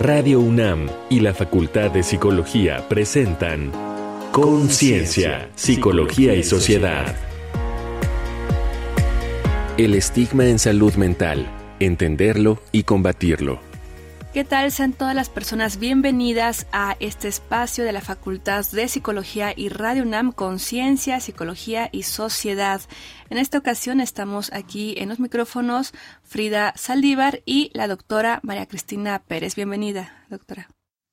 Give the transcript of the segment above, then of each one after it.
Radio UNAM y la Facultad de Psicología presentan Conciencia, Psicología y Sociedad. El estigma en salud mental, entenderlo y combatirlo. ¿Qué tal? Sean todas las personas bienvenidas a este espacio de la Facultad de Psicología y Radio UNAM Conciencia, Psicología y Sociedad. En esta ocasión estamos aquí en los micrófonos Frida Saldívar y la doctora María Cristina Pérez. Bienvenida, doctora.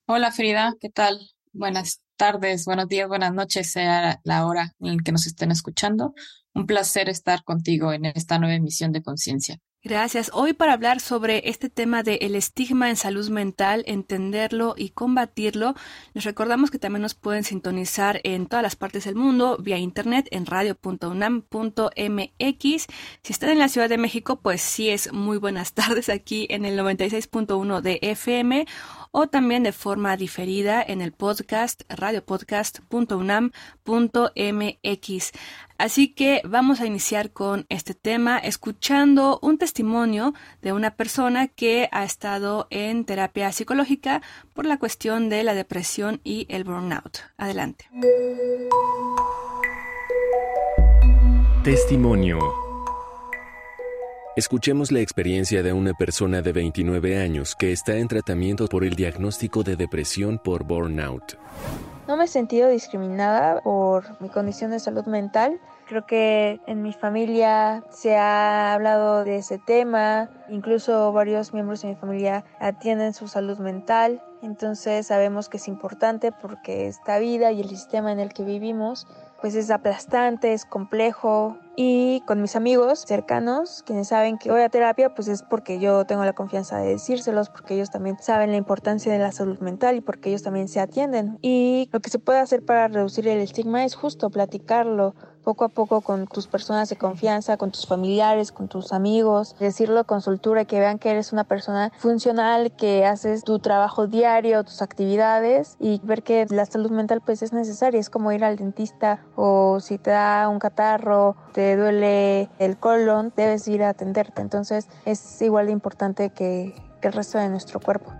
Hola Frida, ¿qué tal? Buenas tardes, buenos días, buenas noches, sea la hora en la que nos estén escuchando. Un placer estar contigo en esta nueva emisión de Conciencia. Gracias. Hoy para hablar sobre este tema del el estigma en salud mental, entenderlo y combatirlo, les recordamos que también nos pueden sintonizar en todas las partes del mundo vía internet en radio.unam.mx. Si están en la Ciudad de México, pues sí es muy buenas tardes aquí en el 96.1 de FM o también de forma diferida en el podcast radiopodcast.unam.mx. Así que vamos a iniciar con este tema escuchando un testimonio de una persona que ha estado en terapia psicológica por la cuestión de la depresión y el burnout. Adelante. Testimonio Escuchemos la experiencia de una persona de 29 años que está en tratamiento por el diagnóstico de depresión por burnout. No me he sentido discriminada por mi condición de salud mental. Creo que en mi familia se ha hablado de ese tema, incluso varios miembros de mi familia atienden su salud mental, entonces sabemos que es importante porque esta vida y el sistema en el que vivimos pues es aplastante, es complejo. Y con mis amigos cercanos, quienes saben que voy a terapia, pues es porque yo tengo la confianza de decírselos, porque ellos también saben la importancia de la salud mental y porque ellos también se atienden. Y lo que se puede hacer para reducir el estigma es justo platicarlo, poco a poco con tus personas de confianza, con tus familiares, con tus amigos, decirlo con soltura, que vean que eres una persona funcional, que haces tu trabajo diario, tus actividades y ver que la salud mental pues es necesaria, es como ir al dentista o si te da un catarro, te duele el colon, debes ir a atenderte. Entonces es igual de importante que, que el resto de nuestro cuerpo.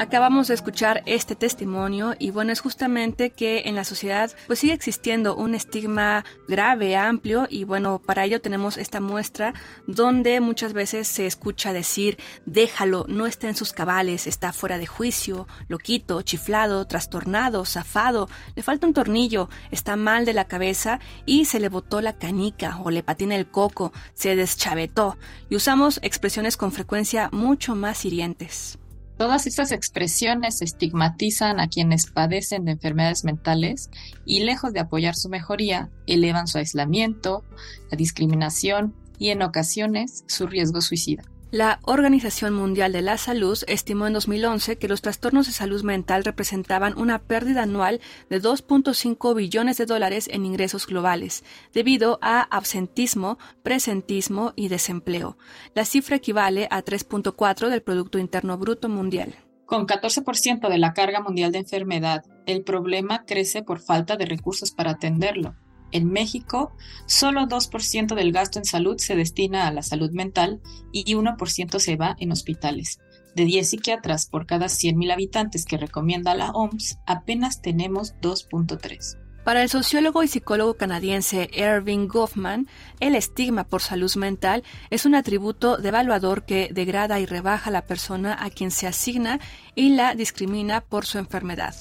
Acabamos de escuchar este testimonio y bueno, es justamente que en la sociedad pues sigue existiendo un estigma grave, amplio y bueno, para ello tenemos esta muestra donde muchas veces se escucha decir, déjalo, no está en sus cabales, está fuera de juicio, loquito, chiflado, trastornado, zafado, le falta un tornillo, está mal de la cabeza y se le botó la canica o le patina el coco, se deschavetó y usamos expresiones con frecuencia mucho más hirientes. Todas estas expresiones estigmatizan a quienes padecen de enfermedades mentales y lejos de apoyar su mejoría, elevan su aislamiento, la discriminación y en ocasiones su riesgo suicida. La Organización Mundial de la Salud estimó en 2011 que los trastornos de salud mental representaban una pérdida anual de 2.5 billones de dólares en ingresos globales, debido a absentismo, presentismo y desempleo. La cifra equivale a 3.4 del Producto Interno Bruto Mundial. Con 14% de la carga mundial de enfermedad, el problema crece por falta de recursos para atenderlo. En México, solo 2% del gasto en salud se destina a la salud mental y 1% se va en hospitales. De 10 psiquiatras por cada 100.000 habitantes que recomienda la OMS, apenas tenemos 2.3. Para el sociólogo y psicólogo canadiense Irving Goffman, el estigma por salud mental es un atributo devaluador que degrada y rebaja a la persona a quien se asigna y la discrimina por su enfermedad.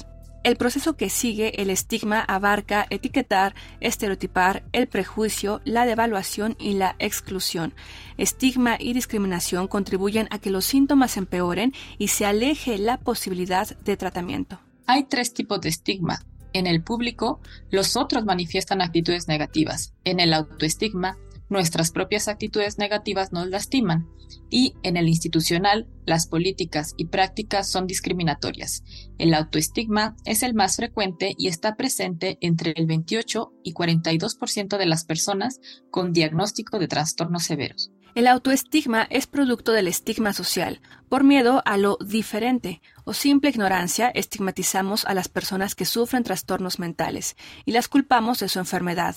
El proceso que sigue el estigma abarca etiquetar, estereotipar, el prejuicio, la devaluación y la exclusión. Estigma y discriminación contribuyen a que los síntomas empeoren y se aleje la posibilidad de tratamiento. Hay tres tipos de estigma. En el público, los otros manifiestan actitudes negativas. En el autoestigma, nuestras propias actitudes negativas nos lastiman y en el institucional las políticas y prácticas son discriminatorias. El autoestigma es el más frecuente y está presente entre el 28 y 42% de las personas con diagnóstico de trastornos severos. El autoestigma es producto del estigma social. Por miedo a lo diferente o simple ignorancia, estigmatizamos a las personas que sufren trastornos mentales y las culpamos de su enfermedad.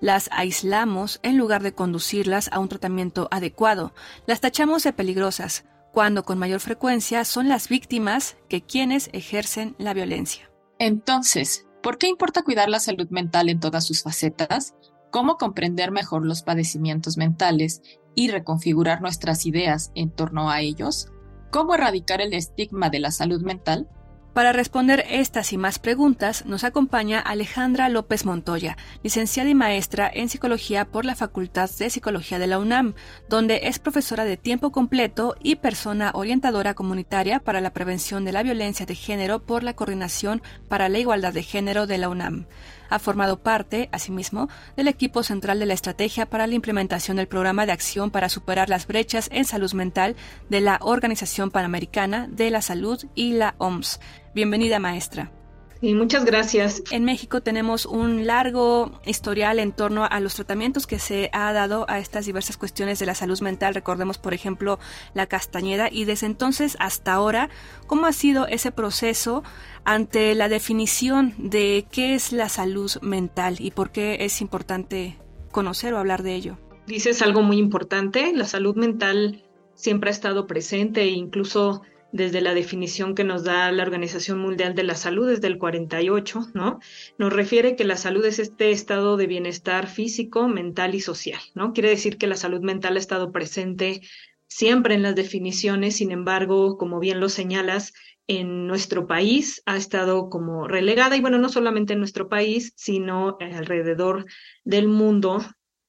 Las aislamos en lugar de conducirlas a un tratamiento adecuado. Las tachamos de peligrosas, cuando con mayor frecuencia son las víctimas que quienes ejercen la violencia. Entonces, ¿por qué importa cuidar la salud mental en todas sus facetas? ¿Cómo comprender mejor los padecimientos mentales y reconfigurar nuestras ideas en torno a ellos? ¿Cómo erradicar el estigma de la salud mental? Para responder estas y más preguntas nos acompaña Alejandra López Montoya, licenciada y maestra en psicología por la Facultad de Psicología de la UNAM, donde es profesora de tiempo completo y persona orientadora comunitaria para la prevención de la violencia de género por la Coordinación para la Igualdad de Género de la UNAM. Ha formado parte, asimismo, del equipo central de la estrategia para la implementación del programa de acción para superar las brechas en salud mental de la Organización Panamericana de la Salud y la OMS. Bienvenida, maestra. Y muchas gracias. En México tenemos un largo historial en torno a los tratamientos que se ha dado a estas diversas cuestiones de la salud mental. Recordemos, por ejemplo, la castañeda y desde entonces hasta ahora, ¿cómo ha sido ese proceso ante la definición de qué es la salud mental y por qué es importante conocer o hablar de ello? Dices algo muy importante, la salud mental siempre ha estado presente e incluso desde la definición que nos da la Organización Mundial de la Salud desde el 48, ¿no? Nos refiere que la salud es este estado de bienestar físico, mental y social, ¿no? Quiere decir que la salud mental ha estado presente siempre en las definiciones, sin embargo, como bien lo señalas, en nuestro país ha estado como relegada y bueno, no solamente en nuestro país, sino alrededor del mundo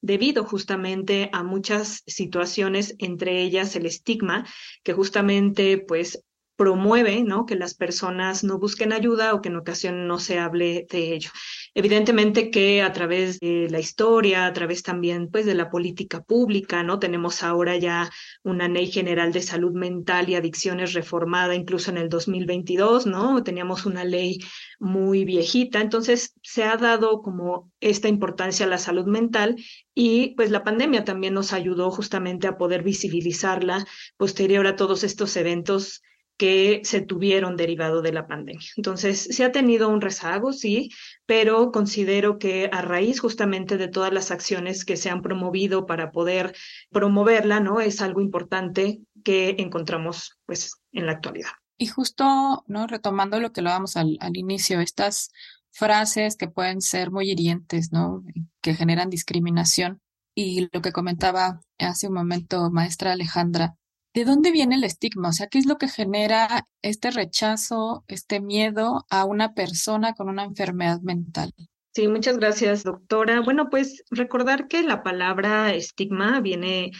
debido justamente a muchas situaciones, entre ellas el estigma, que justamente pues promueve, ¿no? Que las personas no busquen ayuda o que en ocasión no se hable de ello. Evidentemente que a través de la historia, a través también pues de la política pública, ¿no? Tenemos ahora ya una ley general de salud mental y adicciones reformada incluso en el 2022, ¿no? Teníamos una ley muy viejita, entonces se ha dado como esta importancia a la salud mental y pues la pandemia también nos ayudó justamente a poder visibilizarla posterior a todos estos eventos que se tuvieron derivado de la pandemia. Entonces, se ha tenido un rezago, sí, pero considero que a raíz justamente de todas las acciones que se han promovido para poder promoverla, ¿no? Es algo importante que encontramos, pues, en la actualidad. Y justo, ¿no? Retomando lo que lo damos al, al inicio, estas frases que pueden ser muy hirientes, ¿no? Que generan discriminación. Y lo que comentaba hace un momento maestra Alejandra, ¿De dónde viene el estigma? O sea, ¿qué es lo que genera este rechazo, este miedo a una persona con una enfermedad mental? Sí, muchas gracias, doctora. Bueno, pues recordar que la palabra estigma viene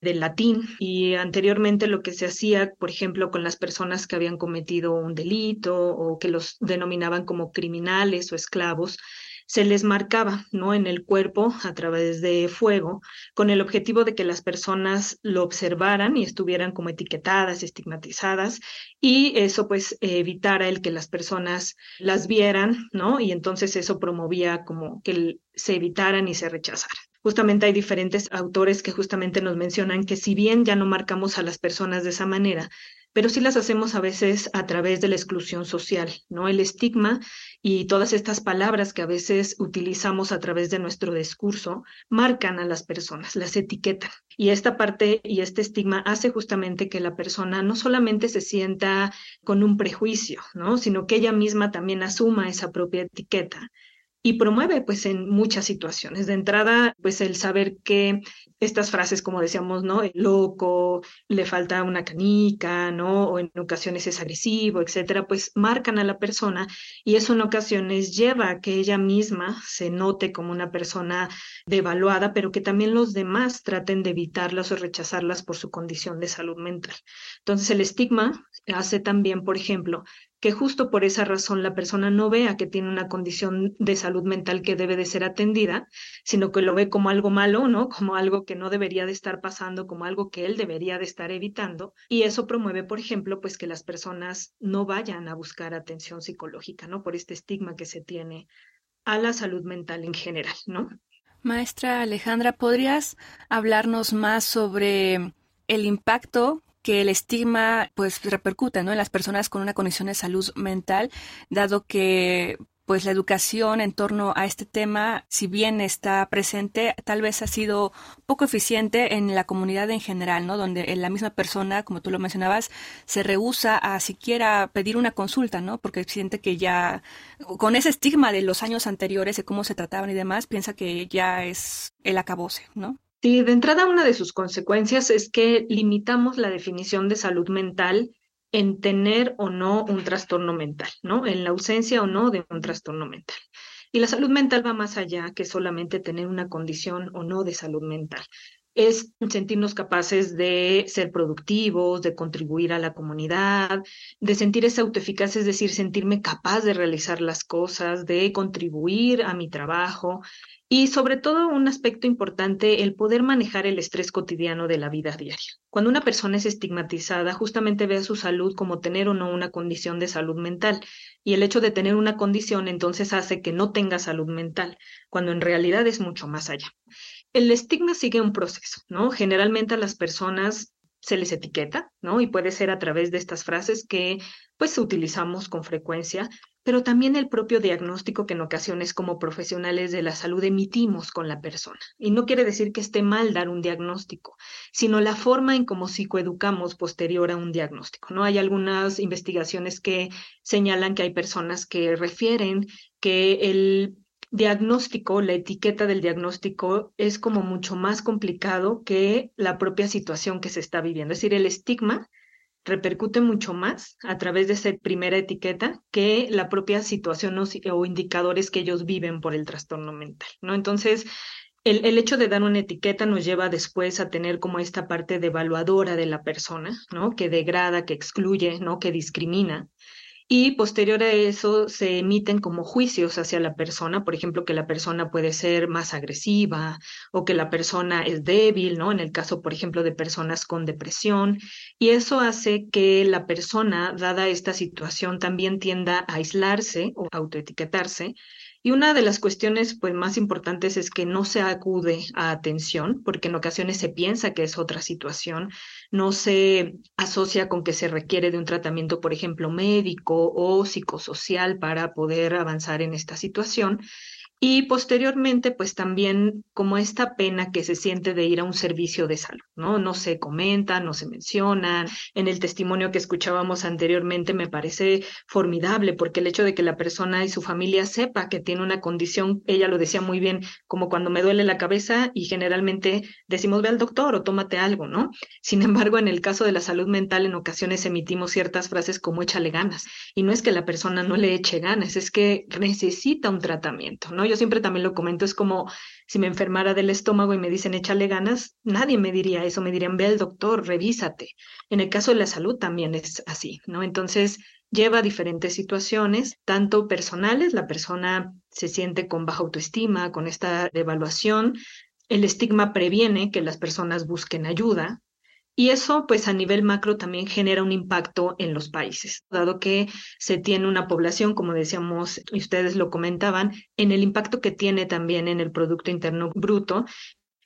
del latín y anteriormente lo que se hacía, por ejemplo, con las personas que habían cometido un delito o que los denominaban como criminales o esclavos, se les marcaba ¿no? en el cuerpo a través de fuego con el objetivo de que las personas lo observaran y estuvieran como etiquetadas, estigmatizadas y eso pues evitara el que las personas las vieran, ¿no? Y entonces eso promovía como que se evitaran y se rechazaran. Justamente hay diferentes autores que justamente nos mencionan que si bien ya no marcamos a las personas de esa manera, pero sí las hacemos a veces a través de la exclusión social, ¿no? El estigma y todas estas palabras que a veces utilizamos a través de nuestro discurso marcan a las personas, las etiquetan. Y esta parte y este estigma hace justamente que la persona no solamente se sienta con un prejuicio, ¿no? Sino que ella misma también asuma esa propia etiqueta y promueve pues en muchas situaciones. De entrada, pues el saber que estas frases, como decíamos, ¿no? El loco, le falta una canica, ¿no? O en ocasiones es agresivo, etcétera, pues marcan a la persona y eso en ocasiones lleva a que ella misma se note como una persona devaluada, pero que también los demás traten de evitarlas o rechazarlas por su condición de salud mental. Entonces, el estigma hace también, por ejemplo, que justo por esa razón la persona no vea que tiene una condición de salud mental que debe de ser atendida, sino que lo ve como algo malo, ¿no? Como algo que no debería de estar pasando, como algo que él debería de estar evitando. Y eso promueve, por ejemplo, pues que las personas no vayan a buscar atención psicológica, ¿no? Por este estigma que se tiene a la salud mental en general, ¿no? Maestra Alejandra, ¿podrías hablarnos más sobre el impacto que el estigma pues repercute ¿no? en las personas con una condición de salud mental, dado que pues la educación en torno a este tema, si bien está presente, tal vez ha sido poco eficiente en la comunidad en general, ¿no? Donde la misma persona, como tú lo mencionabas, se rehúsa a siquiera pedir una consulta, ¿no? Porque siente que ya, con ese estigma de los años anteriores, de cómo se trataban y demás, piensa que ya es el acabose, ¿no? Sí, de entrada una de sus consecuencias es que limitamos la definición de salud mental en tener o no un trastorno mental, ¿no? En la ausencia o no de un trastorno mental. Y la salud mental va más allá que solamente tener una condición o no de salud mental. Es sentirnos capaces de ser productivos, de contribuir a la comunidad, de sentir esa autoeficacia, es decir, sentirme capaz de realizar las cosas, de contribuir a mi trabajo, y sobre todo un aspecto importante, el poder manejar el estrés cotidiano de la vida diaria. Cuando una persona es estigmatizada, justamente ve a su salud como tener o no una condición de salud mental. Y el hecho de tener una condición entonces hace que no tenga salud mental, cuando en realidad es mucho más allá. El estigma sigue un proceso, ¿no? Generalmente a las personas se les etiqueta, ¿no? Y puede ser a través de estas frases que pues utilizamos con frecuencia, pero también el propio diagnóstico que en ocasiones como profesionales de la salud emitimos con la persona. Y no quiere decir que esté mal dar un diagnóstico, sino la forma en cómo psicoeducamos posterior a un diagnóstico. ¿no? Hay algunas investigaciones que señalan que hay personas que refieren que el diagnóstico, la etiqueta del diagnóstico es como mucho más complicado que la propia situación que se está viviendo. Es decir, el estigma repercute mucho más a través de esa primera etiqueta que la propia situación o, indicadores que ellos viven por el trastorno mental, ¿no? Entonces, el, el, hecho de dar una etiqueta nos lleva después a tener como esta parte devaluadora de la persona, ¿no? Que degrada, que excluye, ¿no? Que discrimina y posterior a eso se emiten como juicios hacia la persona, por ejemplo, que la persona puede ser más agresiva o que la persona es débil, ¿no? En el caso, por ejemplo, de personas con depresión, y eso hace que la persona, dada esta situación, también tienda a aislarse o autoetiquetarse y una de las cuestiones pues, más importantes es que no se acude a atención, porque en ocasiones se piensa que es otra situación, no se asocia con que se requiere de un tratamiento, por ejemplo, médico o psicosocial para poder avanzar en esta situación. Y posteriormente, pues también como esta pena que se siente de ir a un servicio de salud, ¿no? No se comenta, no se menciona. En el testimonio que escuchábamos anteriormente me parece formidable porque el hecho de que la persona y su familia sepa que tiene una condición, ella lo decía muy bien, como cuando me duele la cabeza y generalmente decimos ve al doctor o tómate algo, ¿no? Sin embargo, en el caso de la salud mental, en ocasiones emitimos ciertas frases como échale ganas. Y no es que la persona no le eche ganas, es que necesita un tratamiento, ¿no? Yo siempre también lo comento, es como si me enfermara del estómago y me dicen échale ganas, nadie me diría eso, me dirían ve al doctor, revísate. En el caso de la salud también es así, ¿no? Entonces lleva diferentes situaciones, tanto personales, la persona se siente con baja autoestima, con esta devaluación, el estigma previene que las personas busquen ayuda, y eso, pues a nivel macro, también genera un impacto en los países, dado que se tiene una población, como decíamos y ustedes lo comentaban, en el impacto que tiene también en el Producto Interno Bruto,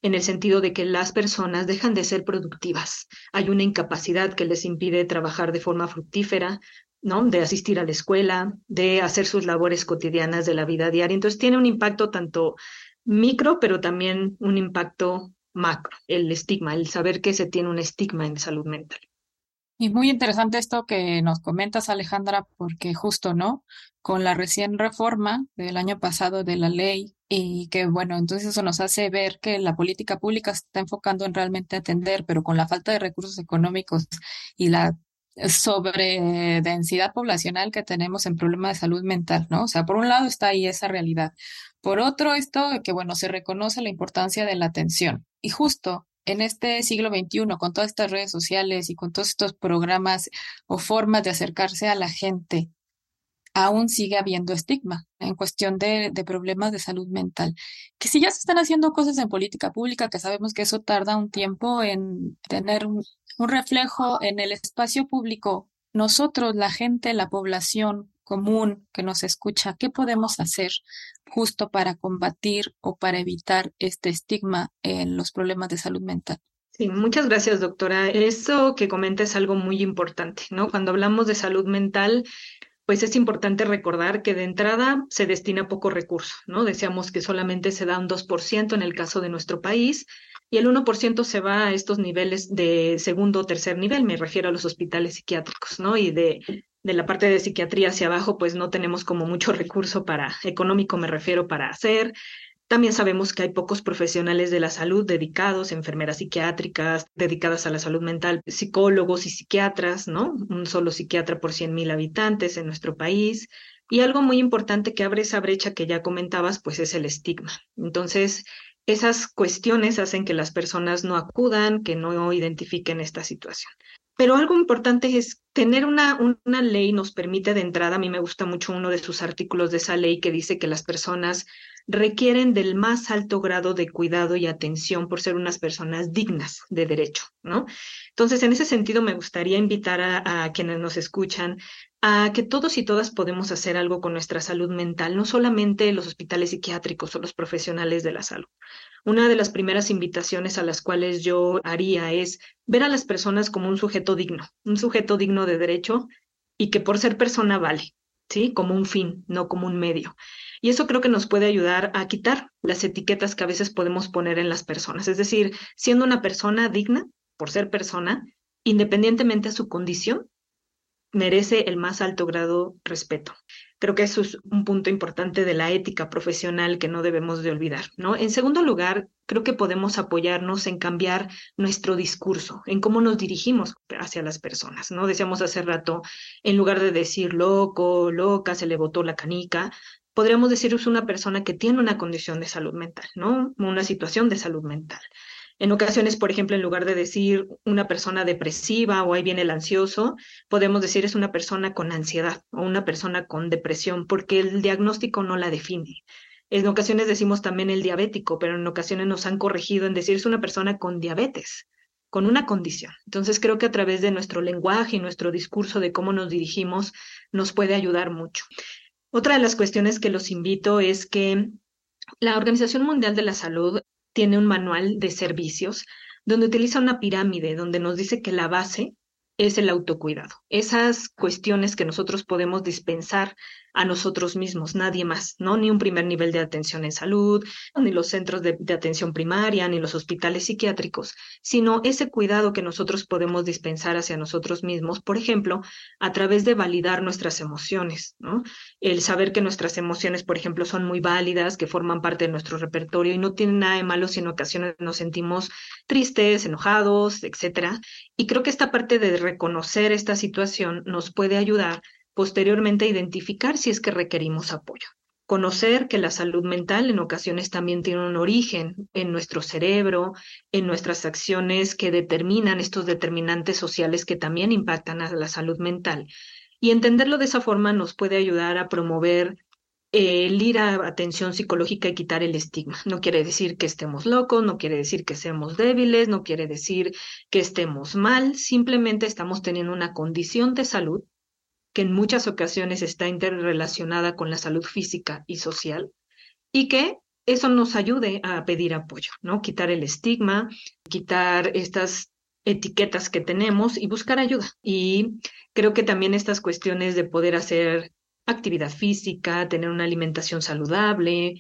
en el sentido de que las personas dejan de ser productivas. Hay una incapacidad que les impide trabajar de forma fructífera, ¿no? De asistir a la escuela, de hacer sus labores cotidianas de la vida diaria. Entonces tiene un impacto tanto micro, pero también un impacto macro, el estigma, el saber que se tiene un estigma en salud mental. Y muy interesante esto que nos comentas, Alejandra, porque justo, ¿no? Con la recién reforma del año pasado de la ley y que, bueno, entonces eso nos hace ver que la política pública está enfocando en realmente atender, pero con la falta de recursos económicos y la sobredensidad poblacional que tenemos en problemas de salud mental, ¿no? O sea, por un lado está ahí esa realidad. Por otro, esto de que, bueno, se reconoce la importancia de la atención. Y justo en este siglo XXI, con todas estas redes sociales y con todos estos programas o formas de acercarse a la gente, aún sigue habiendo estigma en cuestión de, problemas de salud mental. Que si ya se están haciendo cosas en política pública, que sabemos que eso tarda un tiempo en tener un reflejo en el espacio público, nosotros, la gente, la población común que nos escucha, ¿qué podemos hacer justo para combatir o para evitar este estigma en los problemas de salud mental. Sí, muchas gracias, doctora. Eso que comenta es algo muy importante, ¿no? Cuando hablamos de salud mental, pues es importante recordar que de entrada se destina poco recurso, ¿no? Decíamos que solamente se da un 2% en el caso de nuestro país y el 1% se va a estos niveles de segundo o tercer nivel, me refiero a los hospitales psiquiátricos, ¿no? Y de, de la parte de psiquiatría hacia abajo, pues no tenemos como mucho recurso para, económico me refiero, para hacer. También sabemos que hay pocos profesionales de la salud dedicados, enfermeras psiquiátricas, dedicadas a la salud mental, psicólogos y psiquiatras, ¿no? Un solo psiquiatra por 100.000 habitantes en nuestro país. Y algo muy importante que abre esa brecha que ya comentabas, pues es el estigma. Entonces, esas cuestiones hacen que las personas no acudan, que no identifiquen esta situación. Pero algo importante es tener una, una ley nos permite de entrada, a mí me gusta mucho uno de sus artículos de esa ley que dice que las personas requieren del más alto grado de cuidado y atención por ser unas personas dignas de derecho, ¿no? Entonces, en ese sentido, me gustaría invitar a, a quienes nos escuchan a que todos y todas podemos hacer algo con nuestra salud mental, no solamente los hospitales psiquiátricos o los profesionales de la salud. Una de las primeras invitaciones a las cuales yo haría es ver a las personas como un sujeto digno, un sujeto digno de derecho y que por ser persona vale, ¿sí? Como un fin, no como un medio. Y eso creo que nos puede ayudar a quitar las etiquetas que a veces podemos poner en las personas. Es decir, siendo una persona digna, por ser persona, independientemente de su condición, merece el más alto grado respeto. Creo que eso es un punto importante de la ética profesional que no debemos de olvidar, ¿no? En segundo lugar, creo que podemos apoyarnos en cambiar nuestro discurso, en cómo nos dirigimos hacia las personas, ¿no? Decíamos hace rato, en lugar de decir loco, loca, se le botó la canica, podríamos decir es una persona que tiene una condición de salud mental, ¿no? Una situación de salud mental. En ocasiones, por ejemplo, en lugar de decir una persona depresiva o ahí viene el ansioso, podemos decir es una persona con ansiedad o una persona con depresión, porque el diagnóstico no la define. En ocasiones decimos también el diabético, pero en ocasiones nos han corregido en decir es una persona con diabetes, con una condición. Entonces creo que a través de nuestro lenguaje y nuestro discurso de cómo nos dirigimos nos puede ayudar mucho. Otra de las cuestiones que los invito es que la Organización Mundial de la Salud tiene un manual de servicios donde utiliza una pirámide, donde nos dice que la base es el autocuidado. Esas cuestiones que nosotros podemos dispensar a nosotros mismos, nadie más, ¿no? Ni un primer nivel de atención en salud, ni los centros de, atención primaria, ni los hospitales psiquiátricos, sino ese cuidado que nosotros podemos dispensar hacia nosotros mismos, por ejemplo, a través de validar nuestras emociones, ¿no? El saber que nuestras emociones, por ejemplo, son muy válidas, que forman parte de nuestro repertorio y no tienen nada de malo si en ocasiones nos sentimos tristes, enojados, etcétera. Y creo que esta parte de reconocer esta situación nos puede ayudar posteriormente identificar si es que requerimos apoyo. Conocer que la salud mental en ocasiones también tiene un origen en nuestro cerebro, en nuestras acciones que determinan estos determinantes sociales que también impactan a la salud mental. Y entenderlo de esa forma nos puede ayudar a promover el ir a atención psicológica y quitar el estigma. No quiere decir que estemos locos, no quiere decir que seamos débiles, no quiere decir que estemos mal, simplemente estamos teniendo una condición de salud que en muchas ocasiones está interrelacionada con la salud física y social, y que eso nos ayude a pedir apoyo, ¿no? Quitar el estigma, quitar estas etiquetas que tenemos y buscar ayuda. Y creo que también estas cuestiones de poder hacer actividad física, tener una alimentación saludable,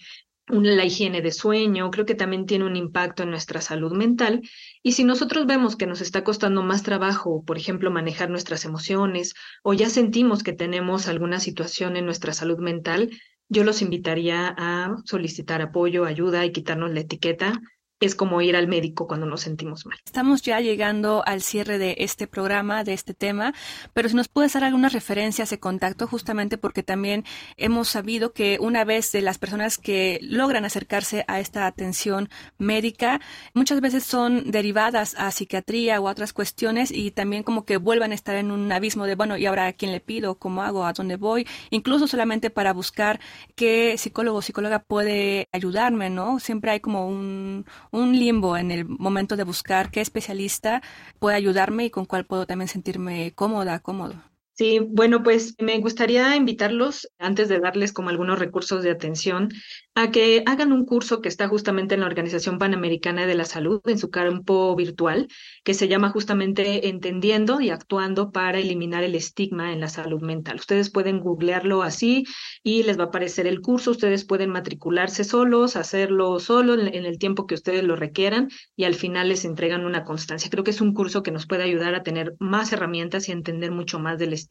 la higiene de sueño, creo que también tiene un impacto en nuestra salud mental. Y si nosotros vemos que nos está costando más trabajo, por ejemplo, manejar nuestras emociones, o ya sentimos que tenemos alguna situación en nuestra salud mental, yo los invitaría a solicitar apoyo, ayuda y quitarnos la etiqueta es como ir al médico cuando nos sentimos mal. Estamos ya llegando al cierre de este programa, de este tema, pero si nos puedes dar algunas referencias de contacto, justamente porque también hemos sabido que una vez de las personas que logran acercarse a esta atención médica, muchas veces son derivadas a psiquiatría o a otras cuestiones y también como que vuelvan a estar en un abismo de, bueno, ¿y ahora a quién le pido? ¿Cómo hago? ¿A dónde voy? Incluso solamente para buscar qué psicólogo o psicóloga puede ayudarme, ¿no? Siempre hay como un un limbo en el momento de buscar qué especialista puede ayudarme y con cuál puedo también sentirme cómoda, cómodo. Sí, bueno, pues me gustaría invitarlos, antes de darles como algunos recursos de atención, a que hagan un curso que está justamente en la Organización Panamericana de la Salud, en su campo virtual, que se llama justamente Entendiendo y Actuando para Eliminar el Estigma en la Salud Mental. Ustedes pueden googlearlo así y les va a aparecer el curso. Ustedes pueden matricularse solos, hacerlo solo en, el tiempo que ustedes lo requieran y al final les entregan una constancia. Creo que es un curso que nos puede ayudar a tener más herramientas y entender mucho más del estigma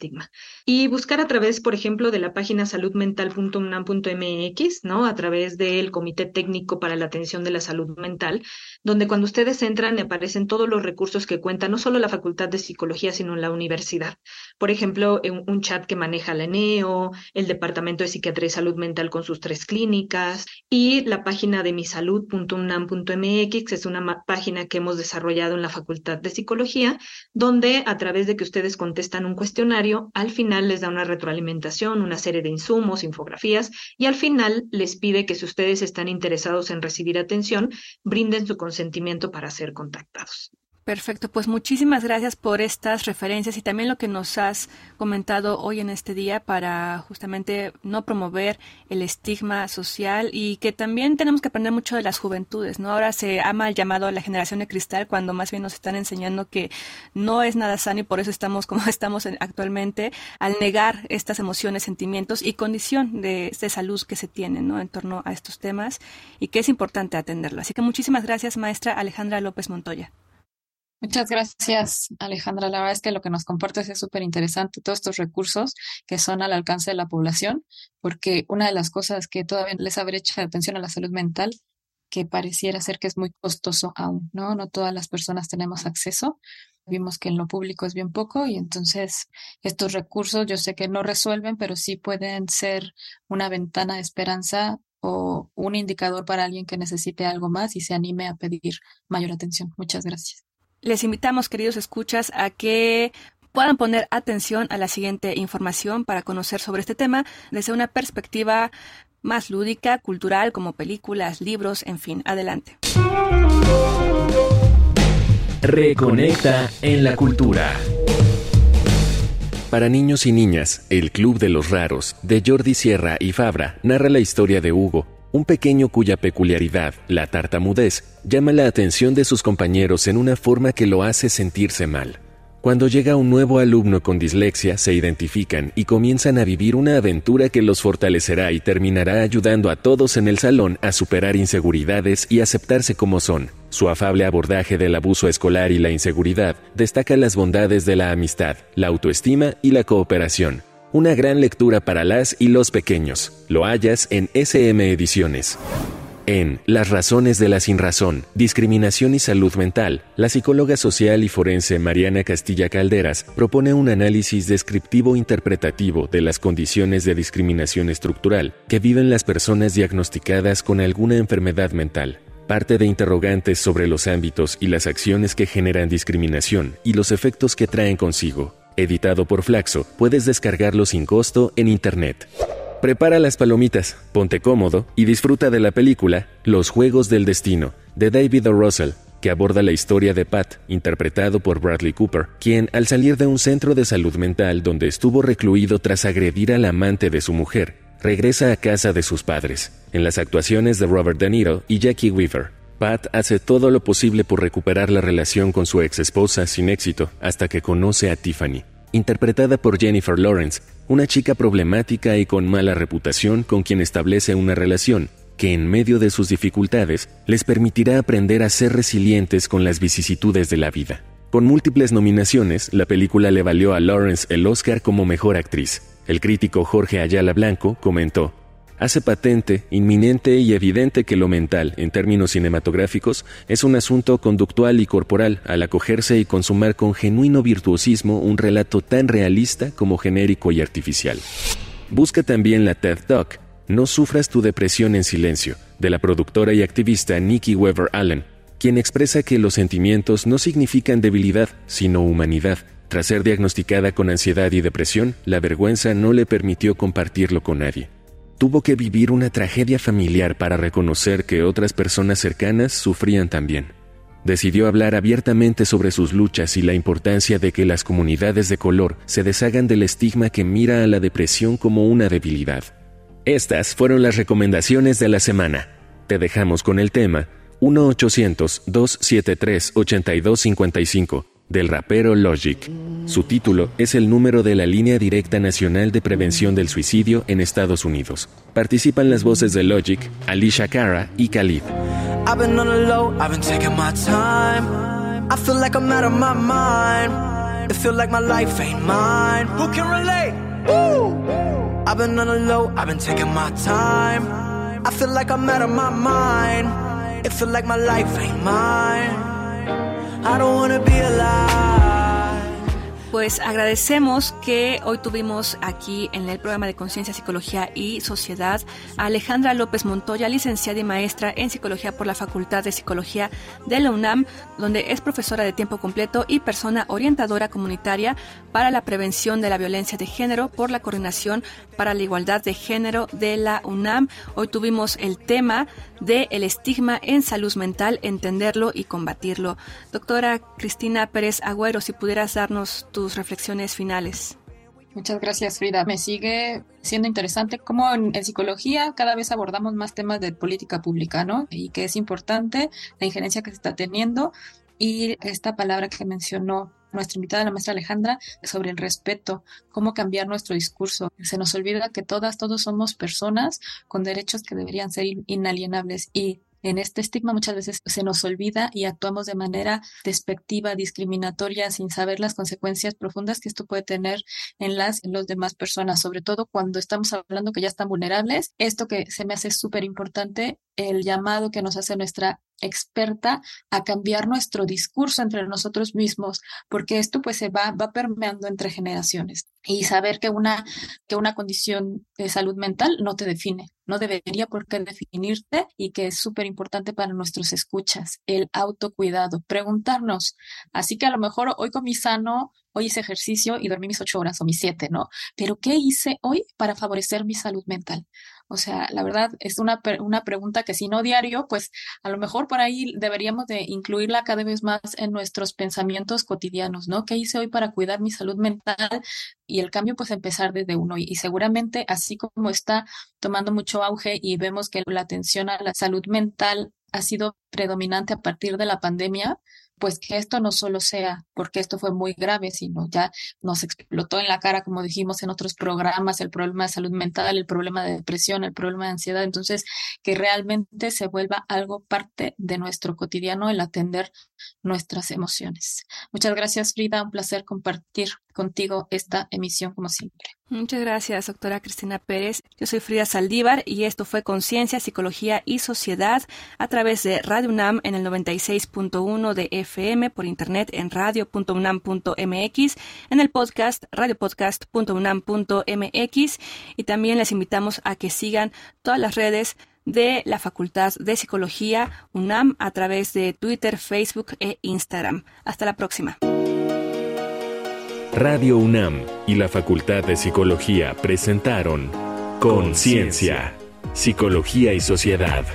y buscar a través, por ejemplo, de la página saludmental.unam.mx, ¿no? A través del Comité Técnico para la Atención de la Salud Mental, donde cuando ustedes entran aparecen todos los recursos que cuenta no solo la Facultad de Psicología, sino la universidad. Por ejemplo, un chat que maneja la ENEO, el Departamento de Psiquiatría y Salud Mental con sus tres clínicas y la página de misalud.unam.mx, es una página que hemos desarrollado en la Facultad de Psicología, donde a través de que ustedes contestan un cuestionario, al final les da una retroalimentación, una serie de insumos, infografías, y al final les pide que si ustedes están interesados en recibir atención, brinden su consentimiento para ser contactados. Perfecto, pues muchísimas gracias por estas referencias y también lo que nos has comentado hoy en este día para justamente no promover el estigma social y que también tenemos que aprender mucho de las juventudes, ¿no? Ahora se ha mal llamado a la generación de cristal cuando más bien nos están enseñando que no es nada sano y por eso estamos como estamos actualmente al negar estas emociones, sentimientos y condición de, salud que se tienen, ¿no? En torno a estos temas y que es importante atenderlo. Así que muchísimas gracias, maestra Alejandra López Montoya. Muchas gracias, Alejandra. La verdad es que lo que nos compartes es súper interesante, todos estos recursos que son al alcance de la población, porque una de las cosas que todavía les abre hecho atención a la salud mental, que pareciera ser que es muy costoso aún, ¿no? No todas las personas tenemos acceso. Vimos que en lo público es bien poco y entonces estos recursos yo sé que no resuelven, pero sí pueden ser una ventana de esperanza o un indicador para alguien que necesite algo más y se anime a pedir mayor atención. Muchas gracias. Les invitamos, queridos escuchas, a que puedan poner atención a la siguiente información para conocer sobre este tema desde una perspectiva más lúdica, cultural, como películas, libros, en fin, adelante. Reconecta en la cultura. Para niños y niñas, El Club de los Raros, de Jordi Sierra y Fabra, narra la historia de Hugo, un pequeño cuya peculiaridad, la tartamudez, llama la atención de sus compañeros en una forma que lo hace sentirse mal. Cuando llega un nuevo alumno con dislexia, se identifican y comienzan a vivir una aventura que los fortalecerá y terminará ayudando a todos en el salón a superar inseguridades y aceptarse como son. Su afable abordaje del abuso escolar y la inseguridad destaca las bondades de la amistad, la autoestima y la cooperación una gran lectura para las y los pequeños. Lo hallas en SM Ediciones. En Las razones de la sinrazón, discriminación y salud mental, la psicóloga social y forense Mariana Castilla Calderas propone un análisis descriptivo interpretativo de las condiciones de discriminación estructural que viven las personas diagnosticadas con alguna enfermedad mental. Parte de interrogantes sobre los ámbitos y las acciones que generan discriminación y los efectos que traen consigo editado por Flaxo, puedes descargarlo sin costo en Internet. Prepara las palomitas, ponte cómodo y disfruta de la película Los Juegos del Destino, de David O. Russell, que aborda la historia de Pat, interpretado por Bradley Cooper, quien, al salir de un centro de salud mental donde estuvo recluido tras agredir al amante de su mujer, regresa a casa de sus padres, en las actuaciones de Robert De Niro y Jackie Weaver. Pat hace todo lo posible por recuperar la relación con su ex esposa sin éxito hasta que conoce a Tiffany, interpretada por Jennifer Lawrence, una chica problemática y con mala reputación con quien establece una relación que en medio de sus dificultades les permitirá aprender a ser resilientes con las vicisitudes de la vida. Con múltiples nominaciones, la película le valió a Lawrence el Oscar como mejor actriz. El crítico Jorge Ayala Blanco comentó, hace patente, inminente y evidente que lo mental, en términos cinematográficos, es un asunto conductual y corporal al acogerse y consumar con genuino virtuosismo un relato tan realista como genérico y artificial. Busca también la TED Talk, No sufras tu depresión en silencio, de la productora y activista Nikki Weaver Allen, quien expresa que los sentimientos no significan debilidad, sino humanidad. Tras ser diagnosticada con ansiedad y depresión, la vergüenza no le permitió compartirlo con nadie tuvo que vivir una tragedia familiar para reconocer que otras personas cercanas sufrían también. decidió hablar abiertamente sobre sus luchas y la importancia de que las comunidades de color se deshagan del estigma que mira a la depresión como una debilidad. Estas fueron las recomendaciones de la semana. Te dejamos con el tema 1-800-273-8255 del rapero Logic. Su título es el número de la Línea Directa Nacional de Prevención del Suicidio en Estados Unidos. Participan las voces de Logic, Alicia Cara y Khalid. I feel like I'm out of my mind. Feel like my life ain't mine. I don't wanna be alive. Pues agradecemos que hoy tuvimos aquí en el programa de Conciencia, Psicología y Sociedad a Alejandra López Montoya, licenciada y maestra en Psicología por la Facultad de Psicología de la UNAM, donde es profesora de tiempo completo y persona orientadora comunitaria para la prevención de la violencia de género por la Coordinación para la Igualdad de Género de la UNAM. Hoy tuvimos el tema de el estigma en salud mental, entenderlo y combatirlo. Doctora Cristina Pérez Agüero, si pudieras darnos tus reflexiones finales. Muchas gracias, Frida. Me sigue siendo interesante cómo en, psicología cada vez abordamos más temas de política pública, ¿no? Y que es importante la injerencia que se está teniendo y esta palabra que mencionó nuestra invitada, la maestra Alejandra, sobre el respeto, cómo cambiar nuestro discurso. Se nos olvida que todas, todos somos personas con derechos que deberían ser inalienables y en este estigma muchas veces se nos olvida y actuamos de manera despectiva, discriminatoria, sin saber las consecuencias profundas que esto puede tener en las en los demás personas, sobre todo cuando estamos hablando que ya están vulnerables. Esto que se me hace súper importante, el llamado que nos hace nuestra experta a cambiar nuestro discurso entre nosotros mismos, porque esto pues se va, va permeando entre generaciones y saber que una, que una condición de salud mental no te define, no debería por qué definirte y que es súper importante para nuestros escuchas, el autocuidado, preguntarnos, así que a lo mejor hoy comí sano, hoy hice ejercicio y dormí mis ocho horas o mis siete, ¿no? Pero ¿qué hice hoy para favorecer mi salud mental? O sea, la verdad es una, una pregunta que si no diario, pues a lo mejor por ahí deberíamos de incluirla cada vez más en nuestros pensamientos cotidianos, ¿no? ¿Qué hice hoy para cuidar mi salud mental? Y el cambio pues empezar desde uno. Y, y seguramente así como está tomando mucho auge y vemos que la atención a la salud mental ha sido predominante a partir de la pandemia, pues que esto no solo sea porque esto fue muy grave, sino ya nos explotó en la cara, como dijimos en otros programas, el problema de salud mental, el problema de depresión, el problema de ansiedad. Entonces, que realmente se vuelva algo parte de nuestro cotidiano el atender nuestras emociones. Muchas gracias, Frida. Un placer compartir contigo esta emisión como siempre. Muchas gracias, doctora Cristina Pérez. Yo soy Frida Saldívar y esto fue Conciencia, Psicología y Sociedad a través de Radio UNAM en el 96.1 de FM, por internet en radio.unam.mx, en el podcast radiopodcast.unam.mx y también les invitamos a que sigan todas las redes de la Facultad de Psicología UNAM a través de Twitter, Facebook e Instagram. Hasta la próxima. Radio UNAM y la Facultad de Psicología presentaron Conciencia, Psicología y Sociedad.